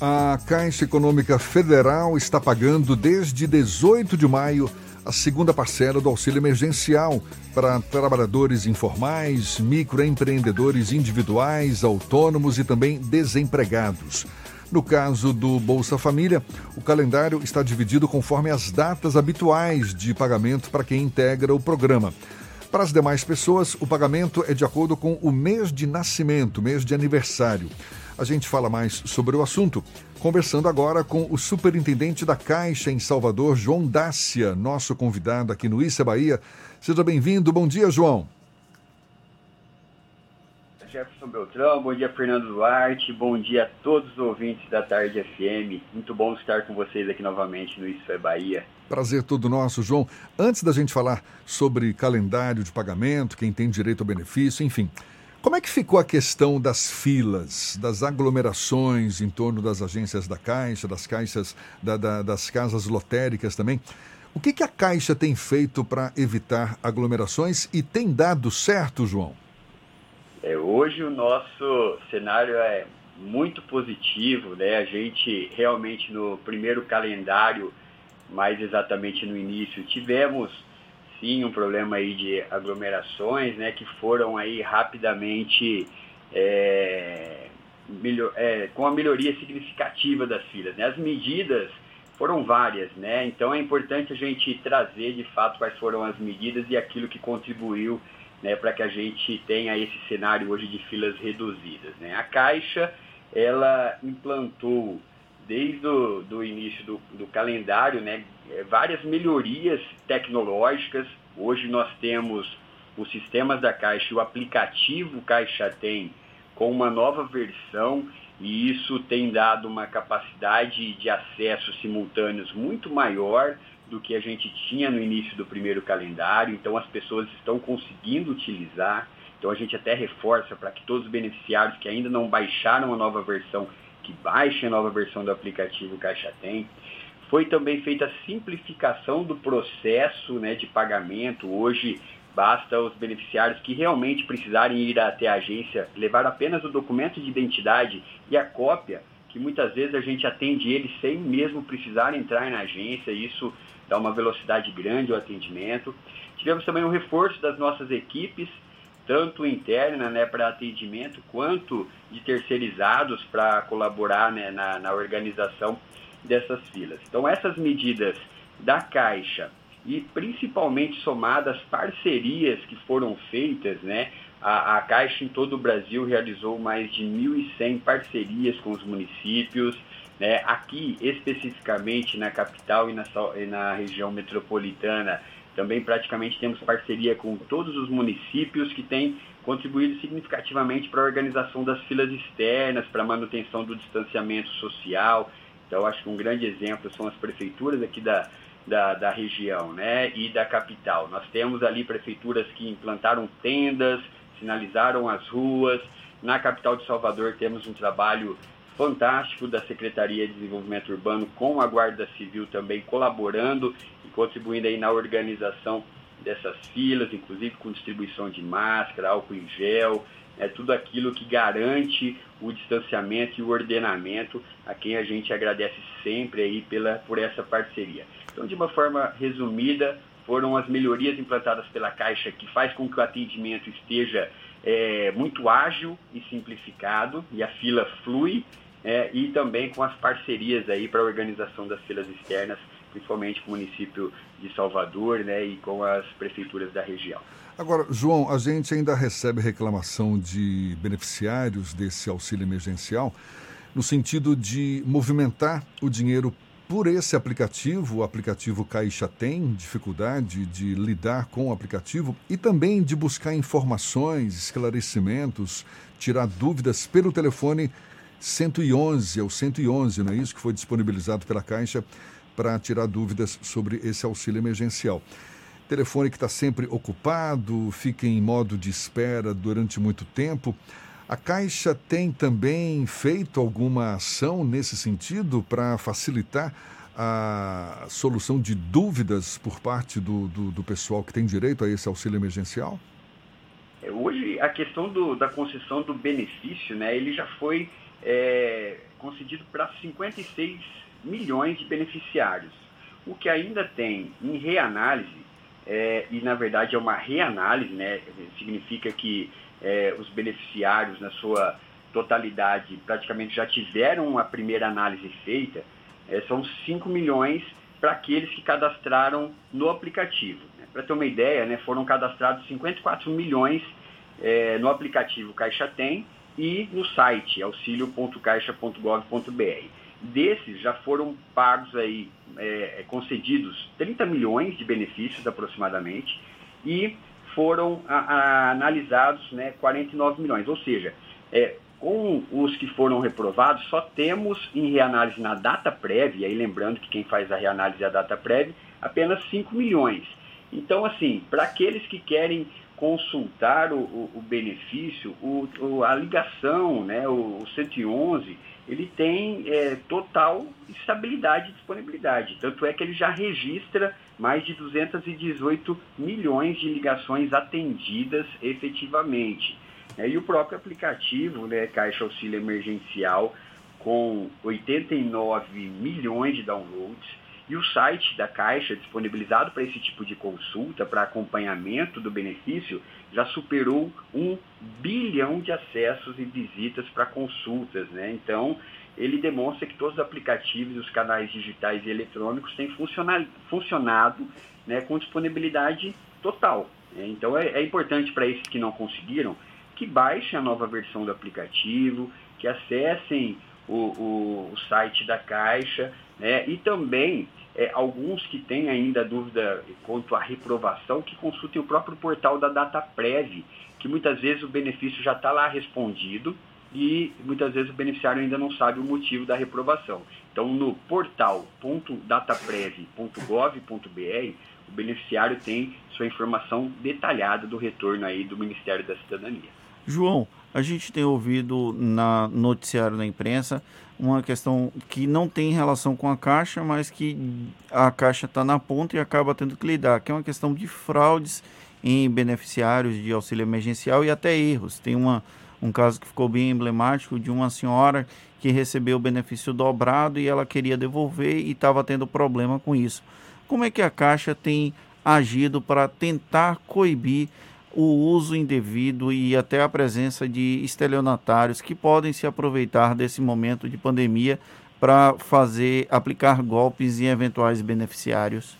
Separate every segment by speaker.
Speaker 1: A Caixa Econômica Federal está pagando desde 18 de maio a segunda parcela do auxílio emergencial para trabalhadores informais, microempreendedores individuais, autônomos e também desempregados. No caso do Bolsa Família, o calendário está dividido conforme as datas habituais de pagamento para quem integra o programa. Para as demais pessoas, o pagamento é de acordo com o mês de nascimento, mês de aniversário. A gente fala mais sobre o assunto, conversando agora com o superintendente da Caixa em Salvador, João Dácia, nosso convidado aqui no Issa Bahia. Seja bem-vindo. Bom dia, João.
Speaker 2: Jefferson Beltrão, bom dia Fernando Duarte, bom dia a todos os ouvintes da Tarde FM. Muito bom estar com vocês aqui novamente no Isso é Bahia.
Speaker 1: Prazer todo nosso, João. Antes da gente falar sobre calendário de pagamento, quem tem direito ao benefício, enfim, como é que ficou a questão das filas, das aglomerações em torno das agências da Caixa, das caixas, da, da, das casas lotéricas também? O que, que a Caixa tem feito para evitar aglomerações e tem dado certo, João?
Speaker 2: Hoje o nosso cenário é muito positivo, né? A gente realmente no primeiro calendário, mais exatamente no início, tivemos sim um problema aí de aglomerações, né? Que foram aí rapidamente é, melhor, é, com a melhoria significativa das filas. Né? As medidas foram várias, né? Então é importante a gente trazer de fato quais foram as medidas e aquilo que contribuiu né, para que a gente tenha esse cenário hoje de filas reduzidas. Né? A Caixa ela implantou desde o do início do, do calendário né, é, várias melhorias tecnológicas. Hoje nós temos os sistemas da Caixa e o aplicativo Caixa Tem com uma nova versão e isso tem dado uma capacidade de acesso simultâneos muito maior do que a gente tinha no início do primeiro calendário, então as pessoas estão conseguindo utilizar. Então a gente até reforça para que todos os beneficiários que ainda não baixaram a nova versão, que baixem a nova versão do aplicativo Caixa Tem. Foi também feita a simplificação do processo né, de pagamento. Hoje basta os beneficiários que realmente precisarem ir até a agência levar apenas o documento de identidade e a cópia, que muitas vezes a gente atende eles sem mesmo precisar entrar na agência. Isso dá uma velocidade grande ao atendimento. Tivemos também um reforço das nossas equipes, tanto interna né, para atendimento, quanto de terceirizados para colaborar né, na, na organização dessas filas. Então, essas medidas da Caixa e principalmente somadas parcerias que foram feitas, né? A, a, Caixa em todo o Brasil realizou mais de 1.100 parcerias com os municípios, né? Aqui, especificamente na capital e na, e na região metropolitana, também praticamente temos parceria com todos os municípios que têm contribuído significativamente para a organização das filas externas, para a manutenção do distanciamento social. Então, acho que um grande exemplo são as prefeituras aqui da, da, da região né? e da capital. Nós temos ali prefeituras que implantaram tendas, sinalizaram as ruas. Na capital de Salvador temos um trabalho fantástico da Secretaria de Desenvolvimento Urbano com a Guarda Civil também colaborando e contribuindo aí na organização dessas filas, inclusive com distribuição de máscara, álcool em gel, é tudo aquilo que garante o distanciamento e o ordenamento, a quem a gente agradece sempre aí pela, por essa parceria. Então, de uma forma resumida, foram as melhorias implantadas pela Caixa que faz com que o atendimento esteja é, muito ágil e simplificado e a fila flui é, e também com as parcerias aí para a organização das filas externas, principalmente com o município de Salvador né, e com as prefeituras da região.
Speaker 1: Agora, João, a gente ainda recebe reclamação de beneficiários desse auxílio emergencial no sentido de movimentar o dinheiro por esse aplicativo, o aplicativo Caixa tem dificuldade de lidar com o aplicativo e também de buscar informações, esclarecimentos, tirar dúvidas pelo telefone 111, é o 111, não é isso que foi disponibilizado pela Caixa para tirar dúvidas sobre esse auxílio emergencial. Telefone que está sempre ocupado, fica em modo de espera durante muito tempo. A Caixa tem também feito alguma ação nesse sentido para facilitar a solução de dúvidas por parte do, do, do, pessoal que tem direito a esse auxílio emergencial?
Speaker 2: É, hoje, a questão do, da concessão do benefício, né, ele já foi é, concedido para 56 milhões de beneficiários. O que ainda tem em reanálise, é, e na verdade é uma reanálise, né, significa que é, os beneficiários, na sua totalidade, praticamente já tiveram a primeira análise feita, é, são 5 milhões para aqueles que cadastraram no aplicativo. Né? Para ter uma ideia, né, foram cadastrados 54 milhões é, no aplicativo Caixa Tem e no site auxilio.caixa.gov.br. Desses já foram pagos aí, é, concedidos 30 milhões de benefícios aproximadamente e foram a, a, analisados né, 49 milhões. Ou seja, é, com os que foram reprovados, só temos em reanálise na data prévia, e aí lembrando que quem faz a reanálise é a data prévia, apenas 5 milhões. Então, assim, para aqueles que querem consultar o, o, benefício, o, a ligação, né, o, 111, ele tem é, total estabilidade e disponibilidade. Tanto é que ele já registra mais de 218 milhões de ligações atendidas efetivamente. É, e o próprio aplicativo, né, Caixa Auxílio Emergencial, com 89 milhões de downloads, e o site da Caixa, disponibilizado para esse tipo de consulta, para acompanhamento do benefício, já superou um bilhão de acessos e visitas para consultas. Né? Então, ele demonstra que todos os aplicativos, os canais digitais e eletrônicos têm funcionado né, com disponibilidade total. Né? Então, é, é importante para esses que não conseguiram que baixem a nova versão do aplicativo, que acessem o, o, o site da Caixa né? e também é, alguns que têm ainda dúvida quanto à reprovação, que consultem o próprio portal da DataPrev, que muitas vezes o benefício já está lá respondido e muitas vezes o beneficiário ainda não sabe o motivo da reprovação. Então, no portal.dataprev.gov.br, o beneficiário tem sua informação detalhada do retorno aí do Ministério da Cidadania.
Speaker 3: João, a gente tem ouvido na noticiário da imprensa uma questão que não tem relação com a Caixa, mas que a Caixa está na ponta e acaba tendo que lidar, que é uma questão de fraudes em beneficiários de auxílio emergencial e até erros. Tem uma, um caso que ficou bem emblemático de uma senhora que recebeu o benefício dobrado e ela queria devolver e estava tendo problema com isso. Como é que a Caixa tem agido para tentar coibir o uso indevido e até a presença de estelionatários que podem se aproveitar desse momento de pandemia para fazer aplicar golpes em eventuais beneficiários?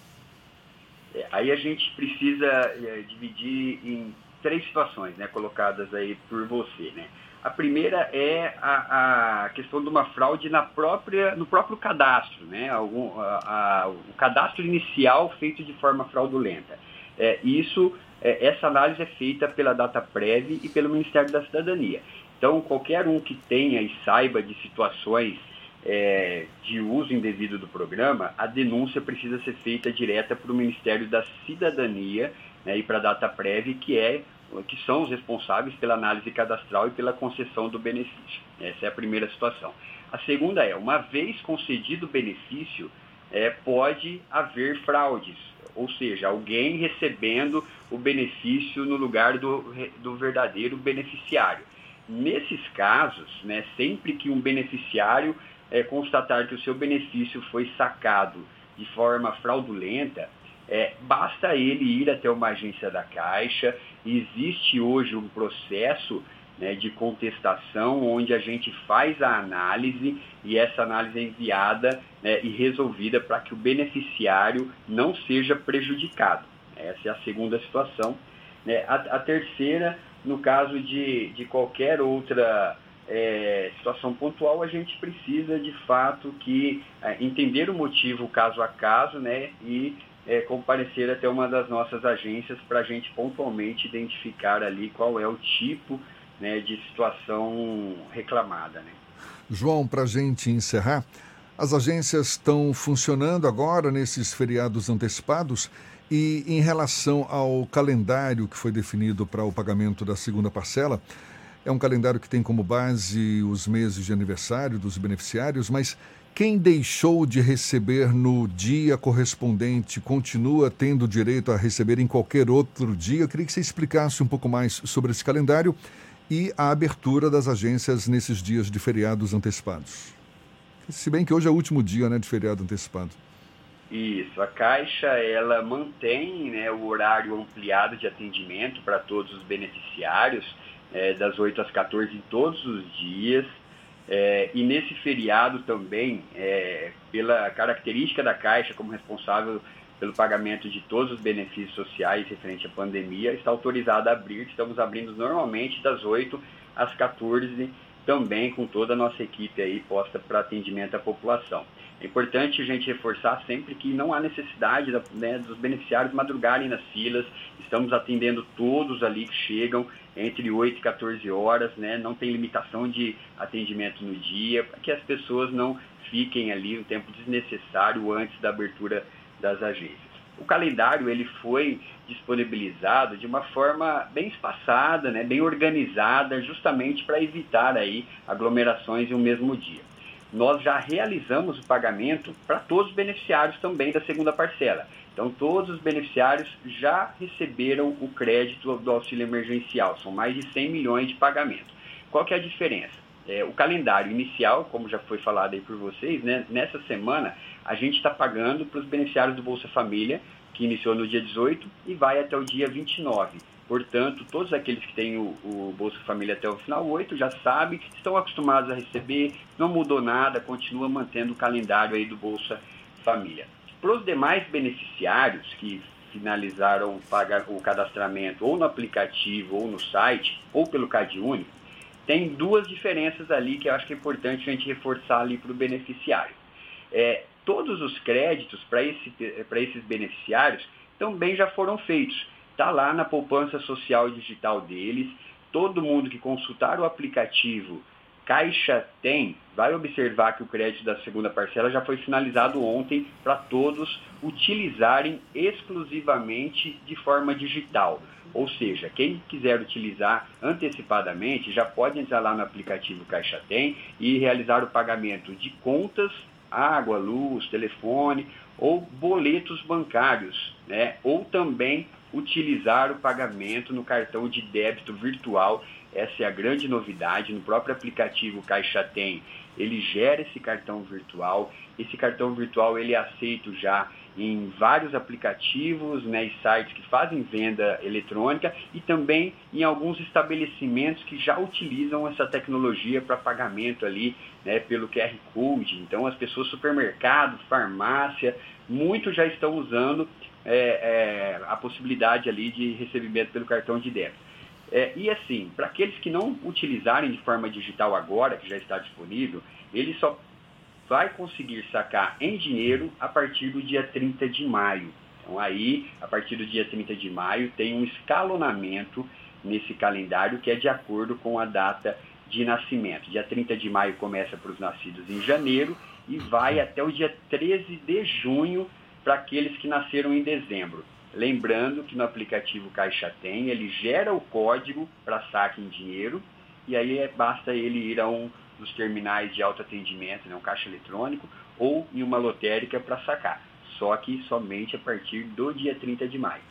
Speaker 2: É, aí a gente precisa é, dividir em três situações, né, colocadas aí por você, né? A primeira é a, a, questão de uma fraude na própria, no próprio cadastro, né? Algum, a, a, o cadastro inicial feito de forma fraudulenta. É, isso é, essa análise é feita pela DataPrev e pelo Ministério da Cidadania. Então, qualquer um que tenha e saiba de situações é, de uso indevido do programa, a denúncia precisa ser feita direta para o Ministério da Cidadania né, e para a DataPrev, que, é, que são os responsáveis pela análise cadastral e pela concessão do benefício. Essa é a primeira situação. A segunda é, uma vez concedido o benefício, é, pode haver fraudes ou seja, alguém recebendo o benefício no lugar do, do verdadeiro beneficiário. Nesses casos, né, sempre que um beneficiário é, constatar que o seu benefício foi sacado de forma fraudulenta, é, basta ele ir até uma agência da Caixa. Existe hoje um processo né, de contestação, onde a gente faz a análise e essa análise é enviada né, e resolvida para que o beneficiário não seja prejudicado. Essa é a segunda situação. Né. A, a terceira, no caso de, de qualquer outra é, situação pontual, a gente precisa de fato que é, entender o motivo caso a caso né, e é, comparecer até uma das nossas agências para a gente pontualmente identificar ali qual é o tipo né, de situação reclamada. Né?
Speaker 1: João, para a gente encerrar, as agências estão funcionando agora nesses feriados antecipados e em relação ao calendário que foi definido para o pagamento da segunda parcela, é um calendário que tem como base os meses de aniversário dos beneficiários, mas quem deixou de receber no dia correspondente continua tendo direito a receber em qualquer outro dia? Eu queria que você explicasse um pouco mais sobre esse calendário e a abertura das agências nesses dias de feriados antecipados. Se bem que hoje é o último dia né, de feriado antecipado.
Speaker 2: Isso, a Caixa ela mantém né, o horário ampliado de atendimento para todos os beneficiários, é, das 8 às 14 em todos os dias. É, e nesse feriado também, é, pela característica da Caixa como responsável pelo pagamento de todos os benefícios sociais referente à pandemia, está autorizada a abrir. Estamos abrindo normalmente das 8 às 14, também com toda a nossa equipe aí posta para atendimento à população. É importante a gente reforçar sempre que não há necessidade né, dos beneficiários madrugarem nas filas. Estamos atendendo todos ali que chegam entre 8 e 14 horas, né? não tem limitação de atendimento no dia, para que as pessoas não fiquem ali um tempo desnecessário antes da abertura das agências. O calendário ele foi disponibilizado de uma forma bem espaçada, né, bem organizada, justamente para evitar aí aglomerações em um mesmo dia. Nós já realizamos o pagamento para todos os beneficiários também da segunda parcela. Então, todos os beneficiários já receberam o crédito do auxílio emergencial. São mais de 100 milhões de pagamentos. Qual que é a diferença? É, o calendário inicial, como já foi falado aí por vocês, né, nessa semana a gente está pagando para os beneficiários do Bolsa Família, que iniciou no dia 18 e vai até o dia 29. Portanto, todos aqueles que têm o, o, Bolsa Família até o final 8 já sabem, estão acostumados a receber, não mudou nada, continua mantendo o calendário aí do Bolsa Família. Para os demais beneficiários que finalizaram o cadastramento ou no aplicativo ou no site ou pelo CadÚnico, tem duas diferenças ali que eu acho que é importante a gente reforçar ali para o beneficiário. É, todos os créditos para esse, esses beneficiários também já foram feitos. Está lá na poupança social digital deles. Todo mundo que consultar o aplicativo Caixa Tem vai observar que o crédito da segunda parcela já foi finalizado ontem para todos utilizarem exclusivamente de forma digital. Ou seja, quem quiser utilizar antecipadamente já pode entrar lá no aplicativo Caixa Tem e realizar o pagamento de contas, água, luz, telefone ou boletos bancários, né? Ou também utilizar o pagamento no cartão de débito virtual. Essa é a grande novidade. No próprio aplicativo Caixa Tem, ele gera esse cartão virtual. Esse cartão virtual ele é aceito já em vários aplicativos né, e sites que fazem venda eletrônica e também em alguns estabelecimentos que já utilizam essa tecnologia para pagamento ali né, pelo QR Code. Então as pessoas, supermercado, farmácia, muitos já estão usando é, é, a possibilidade ali de recebimento pelo cartão de débito. É, e assim, para aqueles que não utilizarem de forma digital agora, que já está disponível, ele só vai conseguir sacar em dinheiro a partir do dia 30 de maio. Então aí, a partir do dia 30 de maio, tem um escalonamento nesse calendário que é de acordo com a data de nascimento. Dia 30 de maio começa para os nascidos em janeiro e vai até o dia 13 de junho para aqueles que nasceram em dezembro. Lembrando que no aplicativo Caixa Tem, ele gera o código para saque em dinheiro e aí é, basta ele ir a um dos terminais de autoatendimento, né, um caixa eletrônico, ou em uma lotérica para sacar. Só que somente a partir do dia 30 de maio.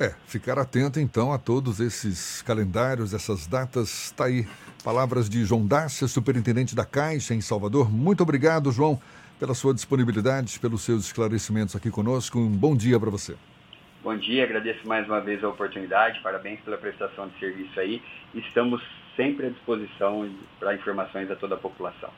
Speaker 1: É, ficar atento então a todos esses calendários, essas datas. Está aí. Palavras de João Dácia, superintendente da Caixa em Salvador. Muito obrigado, João, pela sua disponibilidade, pelos seus esclarecimentos aqui conosco. Um bom dia para você.
Speaker 2: Bom dia, agradeço mais uma vez a oportunidade, parabéns pela prestação de serviço aí. Estamos sempre à disposição para informações a toda a população.